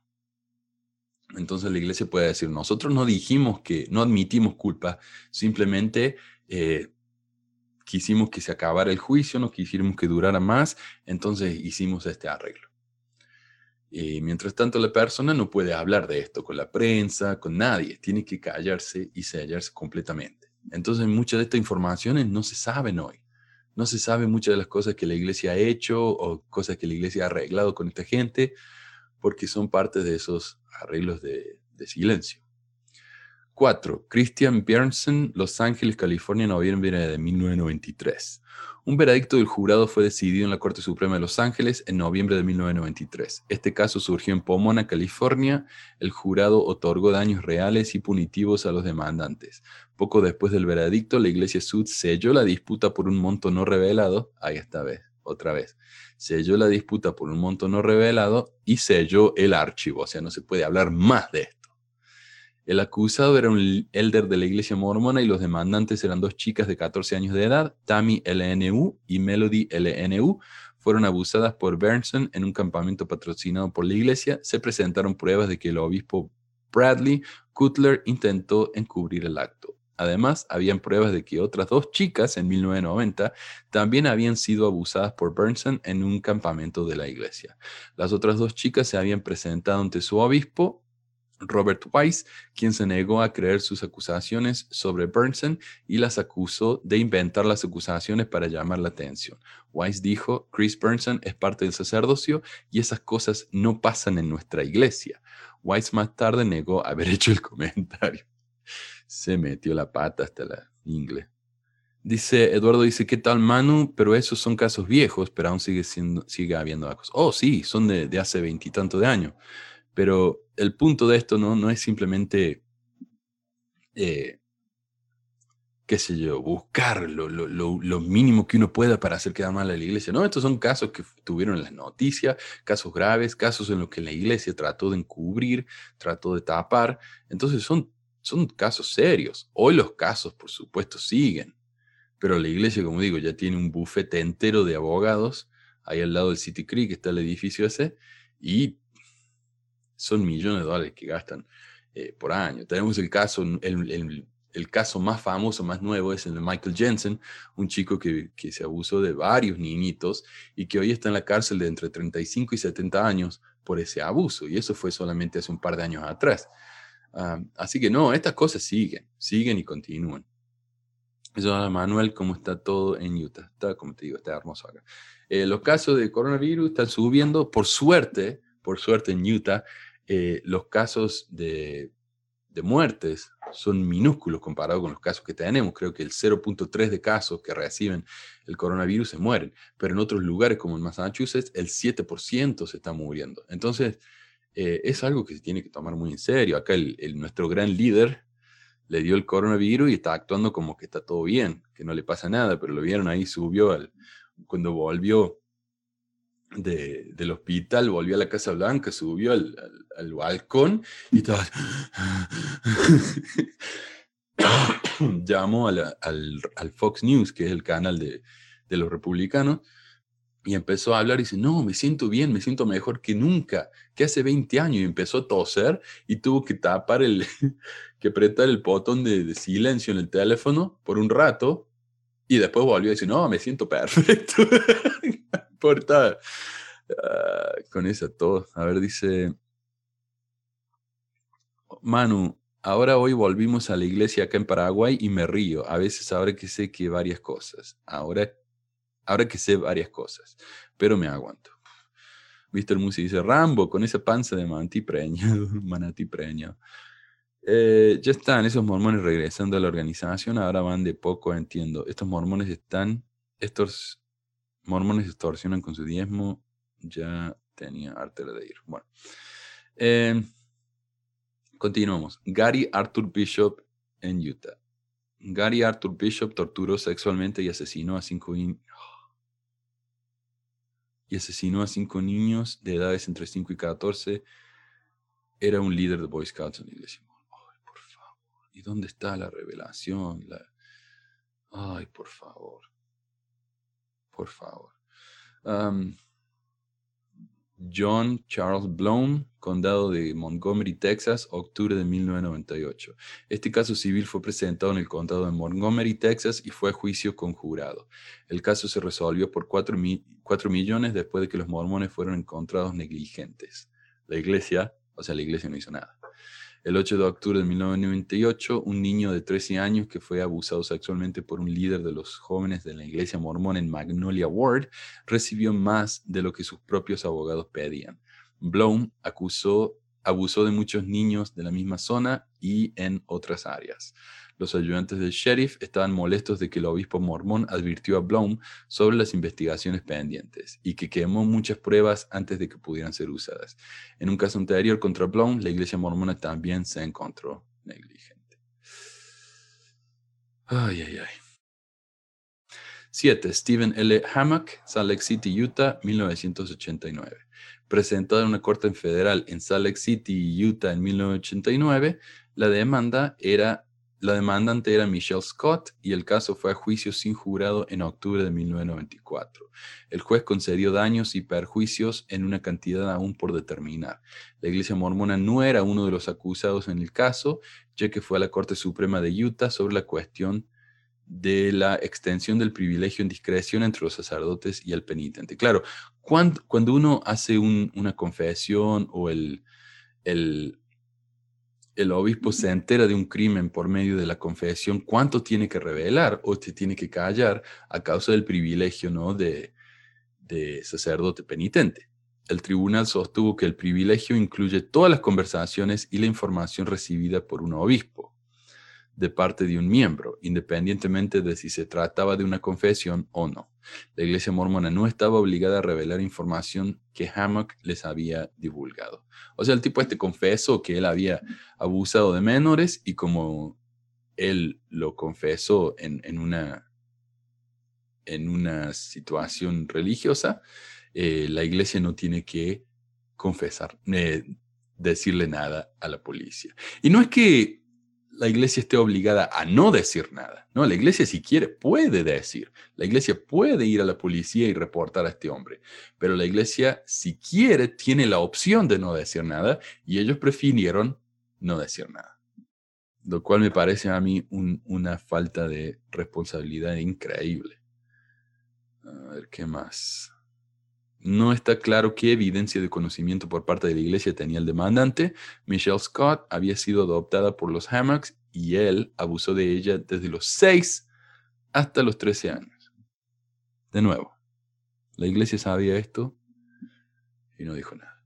Entonces la iglesia puede decir, nosotros no dijimos que, no admitimos culpa, simplemente eh, quisimos que se acabara el juicio, no quisimos que durara más, entonces hicimos este arreglo. Y mientras tanto, la persona no puede hablar de esto con la prensa, con nadie, tiene que callarse y sellarse completamente. Entonces, muchas de estas informaciones no se saben hoy. No se sabe muchas de las cosas que la iglesia ha hecho o cosas que la iglesia ha arreglado con esta gente, porque son parte de esos arreglos de, silencio. 4. Christian Björnsen, Los Ángeles, California, noviembre de 1993. Un veredicto del jurado fue decidido en la Corte Suprema de Los Ángeles en noviembre de 1993. Este caso surgió en Pomona, California. El jurado otorgó daños reales y punitivos a los demandantes. Poco después del veredicto, la Iglesia Sud selló la disputa por un monto no revelado. Ahí esta vez, otra vez. Selló la disputa por un monto no revelado y selló el archivo. O sea, no se puede hablar más de esto. El acusado era un elder de la iglesia mormona y los demandantes eran dos chicas de 14 años de edad, Tammy LNU y Melody LNU. Fueron abusadas por Bernson en un campamento patrocinado por la iglesia. Se presentaron pruebas de que el obispo Bradley Cutler intentó encubrir el acto. Además, habían pruebas de que otras dos chicas en 1990 también habían sido abusadas por Bernson en un campamento de la iglesia. Las otras dos chicas se habían presentado ante su obispo Robert Weiss, quien se negó a creer sus acusaciones sobre Burnson y las acusó de inventar las acusaciones para llamar la atención. Weiss dijo, Chris Burnson es parte del sacerdocio y esas cosas no pasan en nuestra iglesia. Weiss más tarde negó haber hecho el comentario. Se metió la pata hasta la ingle. Dice, Eduardo dice, ¿qué tal Manu? Pero esos son casos viejos, pero aún sigue, siendo, sigue habiendo cosas. Oh, sí, son de, de hace veintitantos de años. Pero el punto de esto no, no es simplemente, eh, qué sé yo, buscar lo, lo, lo, mínimo que uno pueda para hacer quedar mal a la iglesia. No, estos son casos que tuvieron en las noticias, casos graves, casos en los que la iglesia trató de encubrir, trató de tapar. Entonces son, son casos serios. Hoy los casos, por supuesto, siguen. Pero la iglesia, como digo, ya tiene un bufete entero de abogados. Ahí al lado del City Creek está el edificio ese. Y son millones de dólares que gastan eh, por año. Tenemos el caso, el, el, caso más famoso, más nuevo, es el de Michael Jensen, un chico que, que, se abusó de varios niñitos y que hoy está en la cárcel de entre 35 y 70 años por ese abuso. Y eso fue solamente hace un par de años atrás. Ah, así que no, estas cosas siguen, siguen y continúan. Eso, Manuel, ¿cómo está todo en Utah? Está, como te digo, está hermoso acá. Eh, los casos de coronavirus están subiendo, por suerte, por suerte en Utah, eh, los casos de, muertes son minúsculos comparados con los casos que tenemos. Creo que el 0.3 de casos que reciben el coronavirus se mueren, pero en otros lugares como en Massachusetts el 7% se está muriendo. Entonces, eh, es algo que se tiene que tomar muy en serio. Acá el, nuestro gran líder le dio el coronavirus y está actuando como que está todo bien, que no le pasa nada, pero lo vieron ahí, subió al, cuando volvió del hospital, volvió a la Casa Blanca, subió al, balcón y estaba... Llamó al, Fox News, que es el canal de, los republicanos, y empezó a hablar y dice, no, me siento bien, me siento mejor que nunca, que hace 20 años, y empezó a toser y tuvo que tapar el, que apretar el botón de, de silencio en el teléfono por un rato, y después volvió a decir, no, me siento perfecto. Ah, con esa todo. A ver, dice. Manu, ahora hoy volvimos a la iglesia acá en Paraguay y me río. A veces ahora que sé que varias cosas. Ahora, ahora que sé varias cosas. Pero me aguanto. Mr. Musi dice, Rambo, con esa panza de manatí preñado, manatí preñado. Eh, ya están esos mormones regresando a la organización, ahora van de poco, entiendo. Estos mormones están, estos mormones extorsionan con su diezmo, ya tenía arte de ir. Bueno, eh, continuamos. Gary Arthur Bishop en Utah. Gary Arthur Bishop torturó sexualmente y asesinó a cinco y asesinó a cinco niños de edades entre 5 y 14. Era un líder de Boy Scouts en la iglesia. ¿Y dónde está la revelación? Ay, por favor. Por favor. John Charles Blown, condado de Montgomery, Texas, octubre de 1998. Este caso civil fue presentado en el condado de Montgomery, Texas, y fue a juicio conjurado. El caso se resolvió por 4, millones después de que los mormones fueron encontrados negligentes. La iglesia, o sea, la iglesia no hizo nada. El 8 de octubre de 1998, un niño de 13 años que fue abusado sexualmente por un líder de los jóvenes de la iglesia mormona en Magnolia Ward recibió más de lo que sus propios abogados pedían. Bloom acusó, abusó de muchos niños de la misma zona y en otras áreas. Los ayudantes del sheriff estaban molestos de que el obispo mormón advirtió a Blum sobre las investigaciones pendientes y que quemó muchas pruebas antes de que pudieran ser usadas. En un caso anterior contra Blum, la iglesia mormona también se encontró negligente. Ay, ay, ay. 7. Stephen L. Hammock, Salt Lake City, Utah, 1989. Presentado en una corte federal en Salt Lake City, Utah, en 1989, la demanda era la demandante era Michelle Scott y el caso fue a juicio sin jurado en octubre de 1994. El juez concedió daños y perjuicios en una cantidad aún por determinar. La Iglesia Mormona no era uno de los acusados en el caso, ya que fue a la Corte Suprema de Utah sobre la cuestión de la extensión del privilegio en discreción entre los sacerdotes y el penitente. Claro, cuando, uno hace una confesión o el, el el obispo se entera de un crimen por medio de la confesión, ¿cuánto tiene que revelar o te tiene que callar a causa del privilegio ¿no? de, de sacerdote penitente? El tribunal sostuvo que el privilegio incluye todas las conversaciones y la información recibida por un obispo de parte de un miembro, independientemente de si se trataba de una confesión o no. La iglesia mormona no estaba obligada a revelar información que Hammock les había divulgado. O sea, el tipo este confesó que él había abusado de menores y como él lo confesó en, una, en una situación religiosa, eh, la iglesia no tiene que confesar, eh, decirle nada a la policía. Y no es que la iglesia esté obligada a no decir nada. No, la iglesia si quiere puede decir. La iglesia puede ir a la policía y reportar a este hombre. Pero la iglesia si quiere tiene la opción de no decir nada y ellos prefirieron no decir nada. Lo cual me parece a mí una falta de responsabilidad increíble. A ver, ¿qué más? No está claro qué evidencia de conocimiento por parte de la iglesia tenía el demandante. Michelle Scott había sido adoptada por los Hammocks y él abusó de ella desde los 6 hasta los 13 años. De nuevo, la iglesia sabía esto y no dijo nada.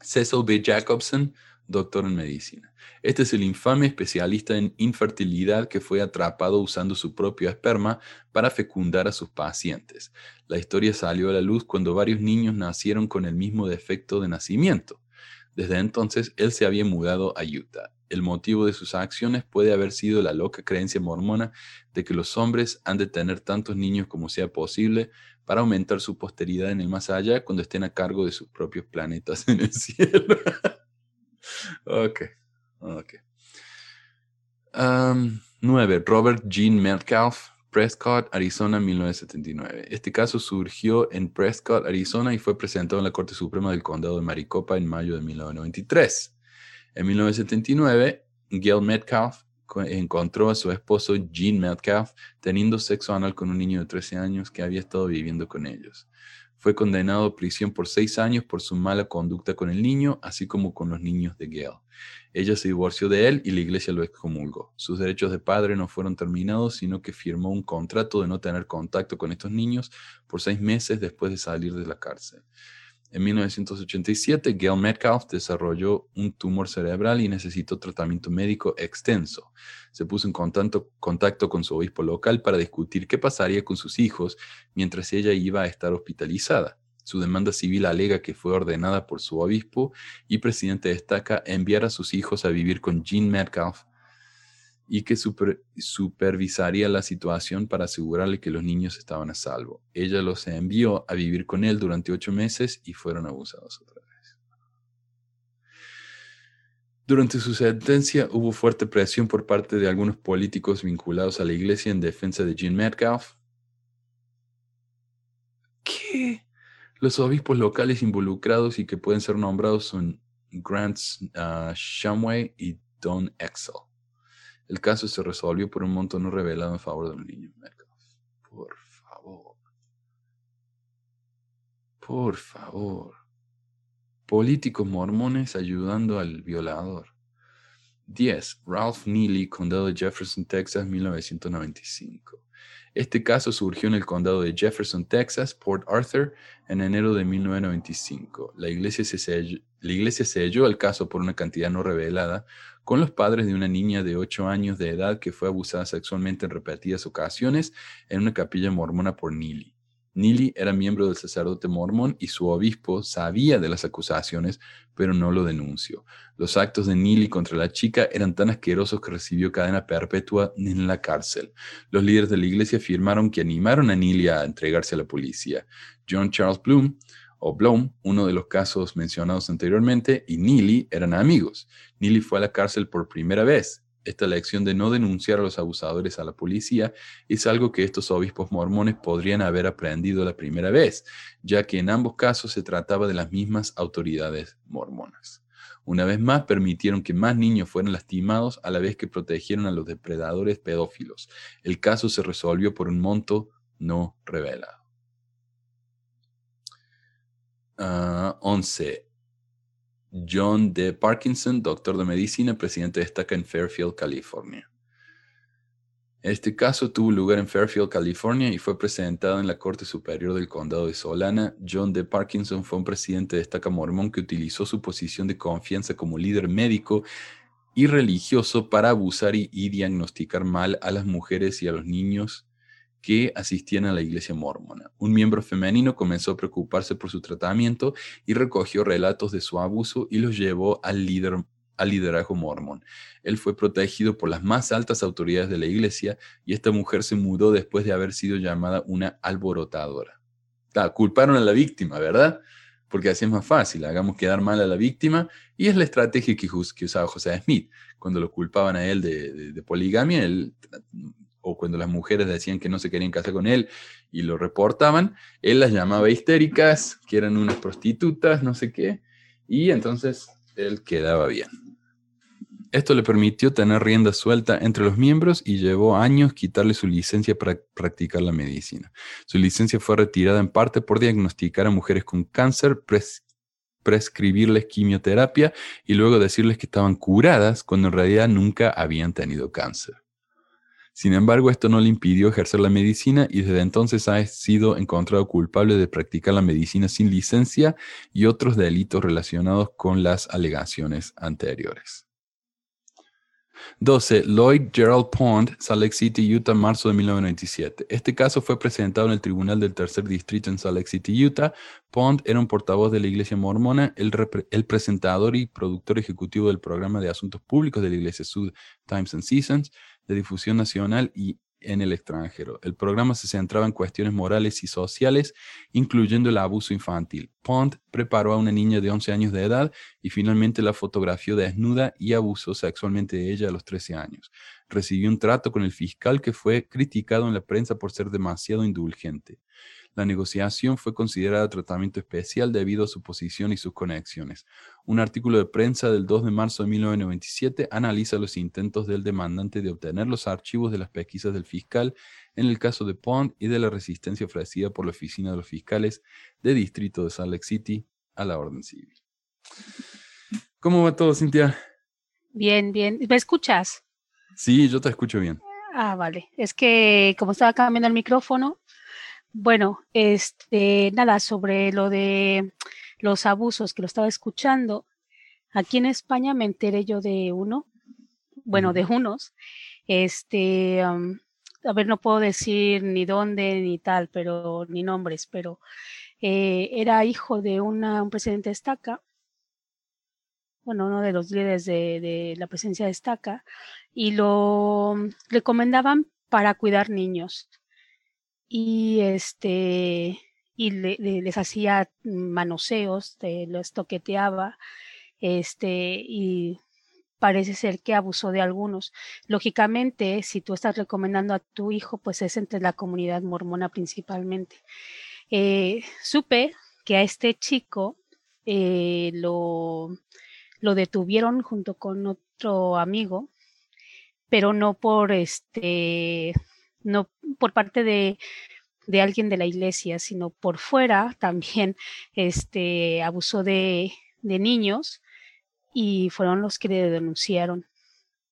Cecil B. Jacobson doctor en medicina. Este es el infame especialista en infertilidad que fue atrapado usando su propio esperma para fecundar a sus pacientes. La historia salió a la luz cuando varios niños nacieron con el mismo defecto de nacimiento. Desde entonces, él se había mudado a Utah. El motivo de sus acciones puede haber sido la loca creencia mormona de que los hombres han de tener tantos niños como sea posible para aumentar su posteridad en el más allá cuando estén a cargo de sus propios planetas en el cielo. ok, ok. 9. Robert Jean Metcalf, Prescott, Arizona, 1979. Este caso surgió en Prescott, Arizona y fue presentado en la Corte Suprema del Condado de Maricopa en mayo de 1993. En 1979, Gail Metcalf encontró a su esposo Jean Metcalf teniendo sexo anal con un niño de 13 años que había estado viviendo con ellos. Fue condenado a prisión por seis años por su mala conducta con el niño, así como con los niños de Gail. Ella se divorció de él y la iglesia lo excomulgó. Sus derechos de padre no fueron terminados, sino que firmó un contrato de no tener contacto con estos niños por seis meses después de salir de la cárcel. En 1987, Gail Metcalf desarrolló un tumor cerebral y necesitó tratamiento médico extenso. Se puso en contacto, con su obispo local para discutir qué pasaría con sus hijos mientras ella iba a estar hospitalizada. Su demanda civil alega que fue ordenada por su obispo y presidente destaca enviar a sus hijos a vivir con Jean Metcalf y que supervisaría la situación para asegurarle que los niños estaban a salvo. Ella los envió a vivir con él durante ocho meses y fueron abusados otra vez. Durante su sentencia hubo fuerte presión por parte de algunos políticos vinculados a la iglesia en defensa de Jean Metcalf. ¿Qué? Los obispos locales involucrados y que pueden ser nombrados son Grant uh, Shamway y Don Excel. El caso se resolvió por un monto no revelado en favor de los niños Por favor. Por favor. Políticos mormones ayudando al violador. 10. Ralph Neely, condado de Jefferson, Texas, 1995. Este caso surgió en el condado de Jefferson, Texas, Port Arthur, en enero de 1995. La iglesia, se selló, la iglesia selló el caso por una cantidad no revelada, con los padres de una niña de 8 años de edad que fue abusada sexualmente en repetidas ocasiones en una capilla mormona por Neely. Neely era miembro del sacerdote mormón y su obispo sabía de las acusaciones, pero no lo denunció. Los actos de Neely contra la chica eran tan asquerosos que recibió cadena perpetua en la cárcel. Los líderes de la iglesia afirmaron que animaron a Neely a entregarse a la policía. John Charles Bloom o uno de los casos mencionados anteriormente, y Neely eran amigos. Neely fue a la cárcel por primera vez. Esta lección de no denunciar a los abusadores a la policía es algo que estos obispos mormones podrían haber aprendido la primera vez, ya que en ambos casos se trataba de las mismas autoridades mormonas. Una vez más, permitieron que más niños fueran lastimados a la vez que protegieron a los depredadores pedófilos. El caso se resolvió por un monto no revelado. 11. Ah, John D. Parkinson, doctor de medicina, presidente destaca en Fairfield, California. Este caso tuvo lugar en Fairfield, California y fue presentado en la Corte Superior del Condado de Solana. John D. Parkinson fue un presidente de destaca mormón que utilizó su posición de confianza como líder médico y religioso para abusar y, y diagnosticar mal a las mujeres y a los niños que asistían a la iglesia mormona. Un miembro femenino comenzó a preocuparse por su tratamiento y recogió relatos de su abuso y los llevó al, líder, al liderazgo mormón. Él fue protegido por las más altas autoridades de la iglesia y esta mujer se mudó después de haber sido llamada una alborotadora. culparon a la víctima, ¿verdad? Porque así es más fácil, hagamos quedar mal a la víctima y es la estrategia que, usaba José Smith. Cuando lo culpaban a él de, de poligamia, él o cuando las mujeres decían que no se querían casar con él y lo reportaban, él las llamaba histéricas, que eran unas prostitutas, no sé qué, y entonces él quedaba bien. Esto le permitió tener rienda suelta entre los miembros y llevó años quitarle su licencia para practicar la medicina. Su licencia fue retirada en parte por diagnosticar a mujeres con cáncer, prescribirles quimioterapia y luego decirles que estaban curadas cuando en realidad nunca habían tenido cáncer. Sin embargo, esto no le impidió ejercer la medicina y desde entonces ha sido encontrado culpable de practicar la medicina sin licencia y otros delitos relacionados con las alegaciones anteriores. 12. Lloyd Gerald Pond, Salt Lake City, Utah, marzo de 1997. Este caso fue presentado en el Tribunal del Tercer Distrito en Salt Lake City, Utah. Pond era un portavoz de la Iglesia Mormona, el, presentador y productor ejecutivo del programa de asuntos públicos de la Iglesia Sud Times and Seasons de difusión nacional y en el extranjero. El programa se centraba en cuestiones morales y sociales, incluyendo el abuso infantil. Pond preparó a una niña de 11 años de edad y finalmente la fotografió desnuda y abusó sexualmente de ella a los 13 años. Recibió un trato con el fiscal que fue criticado en la prensa por ser demasiado indulgente. La negociación fue considerada tratamiento especial debido a su posición y sus conexiones. Un artículo de prensa del 2 de marzo de 1997 analiza los intentos del demandante de obtener los archivos de las pesquisas del fiscal en el caso de Pond y de la resistencia ofrecida por la Oficina de los Fiscales de Distrito de Salt Lake City a la orden civil. ¿Cómo va todo, Cintia? Bien, bien. ¿Me escuchas? Sí, yo te escucho bien. Ah, vale. Es que como estaba cambiando el micrófono, bueno, este, nada, sobre lo de los abusos que lo estaba escuchando, aquí en España me enteré yo de uno, bueno, de unos, este, a ver, no puedo decir ni dónde ni tal, pero ni nombres, pero eh, era hijo de una, un presidente de estaca, bueno, uno de los líderes de, de la presidencia de estaca, y lo recomendaban para cuidar niños. Y este, y le- le- les hacía manoseos, los toqueteaba, este, y parece ser que abusó de algunos. Lógicamente, si tú estás recomendando a tu hijo, pues es entre la comunidad mormona principalmente. Eh, supe que a este chico eh, lo, lo detuvieron junto con otro amigo, pero no por este, no por parte de, de alguien de la iglesia, sino por fuera también este, abusó de, de niños y fueron los que le denunciaron.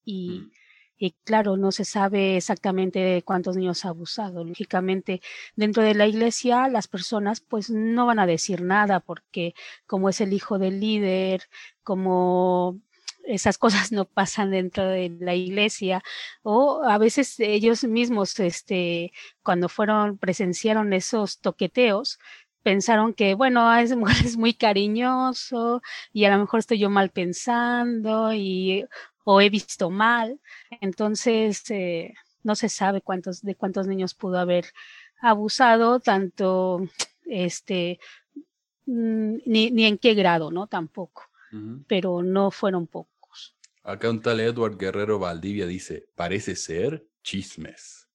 Y, y claro, no se sabe exactamente cuántos niños ha abusado. Lógicamente, dentro de la iglesia, las personas pues no van a decir nada porque como es el hijo del líder, como esas cosas no pasan dentro de la iglesia o a veces ellos mismos este cuando fueron presenciaron esos toqueteos pensaron que bueno a esa mujer es muy cariñoso y a lo mejor estoy yo mal pensando y o he visto mal entonces eh, no se sabe cuántos de cuántos niños pudo haber abusado tanto este mm, ni, ni en qué grado no tampoco pero no fueron pocos Acá un tal Edward Guerrero Valdivia dice, parece ser chismes.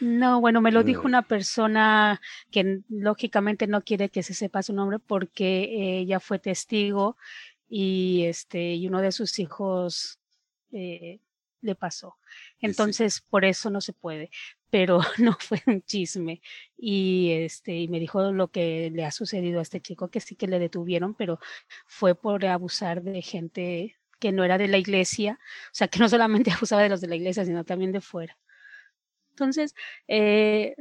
No, bueno, me lo dijo una persona que lógicamente no quiere que se sepa su nombre porque ella fue testigo y este y uno de sus hijos eh, le pasó. sí. Entonces, por eso no se puede, pero no fue un chisme. Y este y me dijo lo que le ha sucedido a este chico que sí que le detuvieron, pero fue por abusar de gente que no era de la iglesia, o sea, que no solamente abusaba de los de la iglesia, sino también de fuera. Entonces, eh,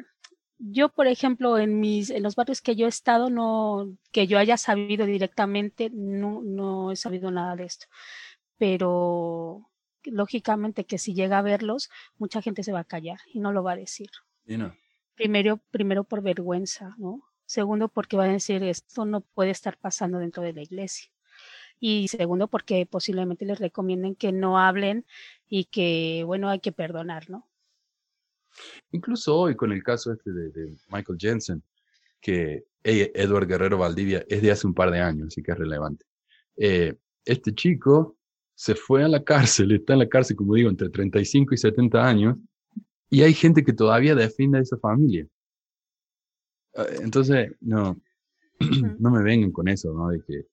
yo, por ejemplo, en mis, en los barrios que yo he estado, no, que yo haya sabido directamente, no, no he sabido nada de esto. Pero lógicamente que si llega a verlos, mucha gente se va a callar y no lo va a decir. Y no. Primero, primero por vergüenza, ¿no? Segundo, porque va a decir esto no puede estar pasando dentro de la iglesia. Y segundo, porque posiblemente les recomienden que no hablen y que, bueno, hay que perdonar, ¿no? Incluso hoy con el caso este de, de Michael Jensen, que eh, Edward Guerrero Valdivia es de hace un par de años, así que es relevante. Eh, este chico se fue a la cárcel, está en la cárcel, como digo, entre 35 y 70 años, y hay gente que todavía defiende a esa familia. Ah, Entonces, no, no me vengan con eso, ¿no? De que,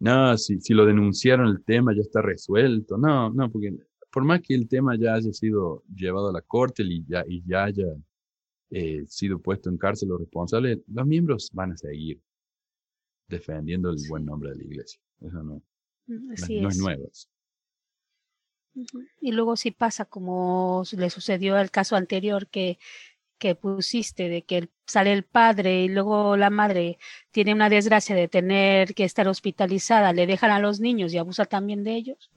no, si, si lo denunciaron el tema ya está resuelto. No, no, porque por más que el tema ya haya sido llevado a la corte y ya, y ya haya eh, sido puesto en cárcel los responsables, los miembros van a seguir defendiendo el buen nombre de la iglesia. Eso no, Mm, no es- Así no es es. nuevo. Y luego sí pasa como le sucedió al caso anterior que, que pusiste, de que sale el padre y luego la madre tiene una desgracia de tener que estar hospitalizada, le dejan a los niños y abusa también de ellos,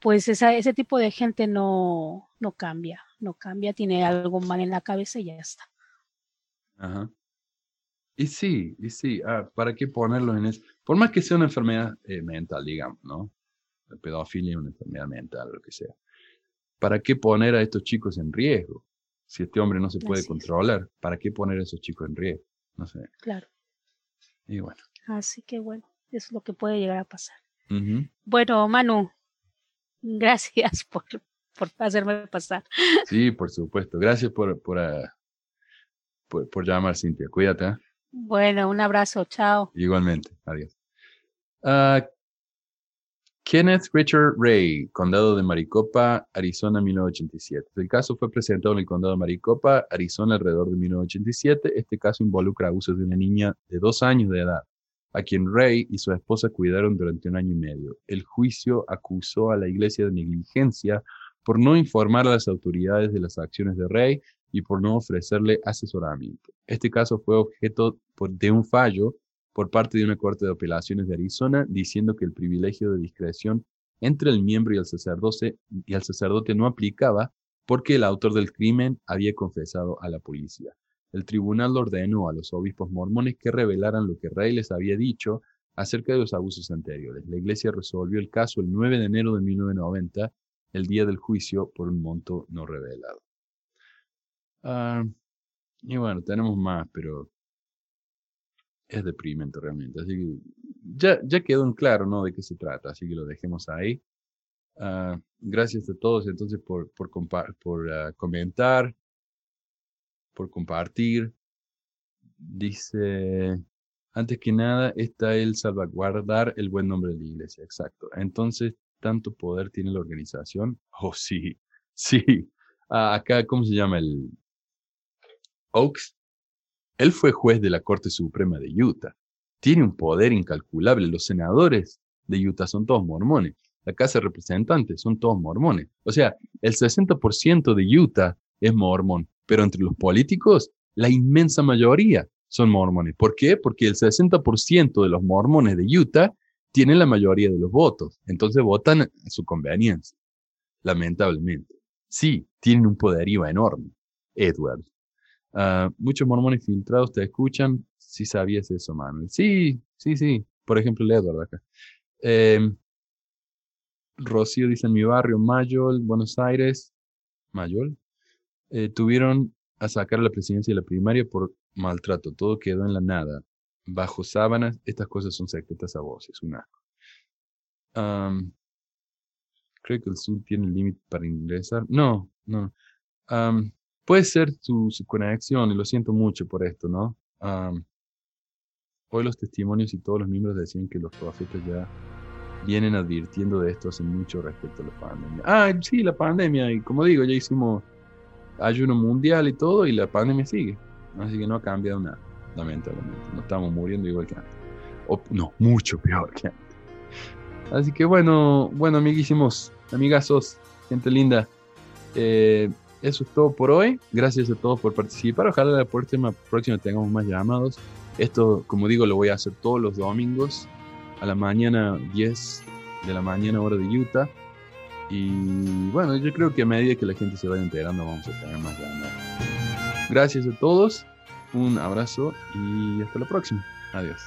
pues esa, ese tipo de gente no, no cambia, no cambia, tiene algo mal en la cabeza y ya está. Ajá. Y sí, y sí, ah, ¿para qué ponerlo en eso? Por más que sea una enfermedad eh, mental, digamos, ¿no? La pedofilia es una enfermedad mental, lo que sea. ¿Para qué poner a estos chicos en riesgo? Si este hombre no se puede Así es. controlar, ¿para qué poner a esos chicos en riesgo? No sé. Claro. Y bueno. Así que bueno, eso es lo que puede llegar a pasar. Bueno, Manu, gracias por, por hacerme pasar. Sí, por supuesto. Gracias por, por, ah, por, por llamar, Cintia. Cuídate. ¿eh? Bueno, un abrazo, chao. Igualmente. Adiós. Ah, Kenneth Richard Ray, Condado de Maricopa, Arizona, 1987. El caso fue presentado en el Condado de Maricopa, Arizona, alrededor de 1987. Este caso involucra abusos de una niña de dos años de edad, a quien Ray y su esposa cuidaron durante un año y medio. El juicio acusó a la iglesia de negligencia por no informar a las autoridades de las acciones de Ray y por no ofrecerle asesoramiento. Este caso fue objeto de un fallo por parte de una corte de apelaciones de Arizona diciendo que el privilegio de discreción entre el miembro y el sacerdote, y el sacerdote no aplicaba porque el autor del crimen había confesado a la policía. El tribunal ordenó a los obispos mormones que revelaran lo que Rey les había dicho acerca de los abusos anteriores. La iglesia resolvió el caso el 9 de enero de 1990, el día del juicio, por un monto no revelado. Ah, y bueno, tenemos más, pero es deprimente realmente. Así que ya, ya quedó en claro, ¿no? De qué se trata, así que lo dejemos ahí. Ah, gracias a todos entonces por, por, por ah, comentar, por compartir. Dice, antes que nada, está el salvaguardar el buen nombre de la iglesia. Exacto. Entonces, ¿tanto poder tiene la organización? Oh, sí, sí. Ah, acá, ¿cómo se llama el Oaks? Él fue juez de la Corte Suprema de Utah. Tiene un poder incalculable. Los senadores de Utah son todos mormones. La Casa de Representantes son todos mormones. O sea, el 60% de Utah es mormón, pero entre los políticos, la inmensa mayoría son mormones. ¿Por qué? Porque el 60% de los mormones de Utah tienen la mayoría de los votos. Entonces votan a su conveniencia. Lamentablemente. Sí, tienen un poderío enorme. Edward. Ah, muchos mormones filtrados te escuchan. Si sabías eso, Manuel. Sí, sí, sí. Por ejemplo, Edward acá. Em, Rocío dice en mi barrio, Mayol, Buenos Aires, Mayol, eh, tuvieron a sacar la presidencia de la primaria por maltrato. Todo quedó en la nada. Bajo sábanas, estas cosas son secretas a voces. Un creo que el sur tiene límite para ingresar. No, no. Puede ser su, conexión, y lo siento mucho por esto, ¿no? hoy los testimonios y todos los miembros decían que los profetas ya vienen advirtiendo de esto hace mucho respecto a la pandemia. Ah, sí, la pandemia, y como digo, ya hicimos ayuno mundial y todo, y la pandemia sigue. Así que no ha cambiado nada, lamentablemente. No estamos muriendo igual que antes. O, no, mucho peor que antes. Así que bueno, bueno, amiguísimos, amigazos, gente linda. Eh, eso es todo por hoy. Gracias a todos por participar. Ojalá la próxima, próxima tengamos más llamados. Esto, como digo, lo voy a hacer todos los domingos a la mañana, 10 de la mañana, hora de Utah. Y bueno, yo creo que a medida que la gente se vaya enterando, vamos a tener más llamados. Gracias a todos, un abrazo y hasta la próxima. Adiós.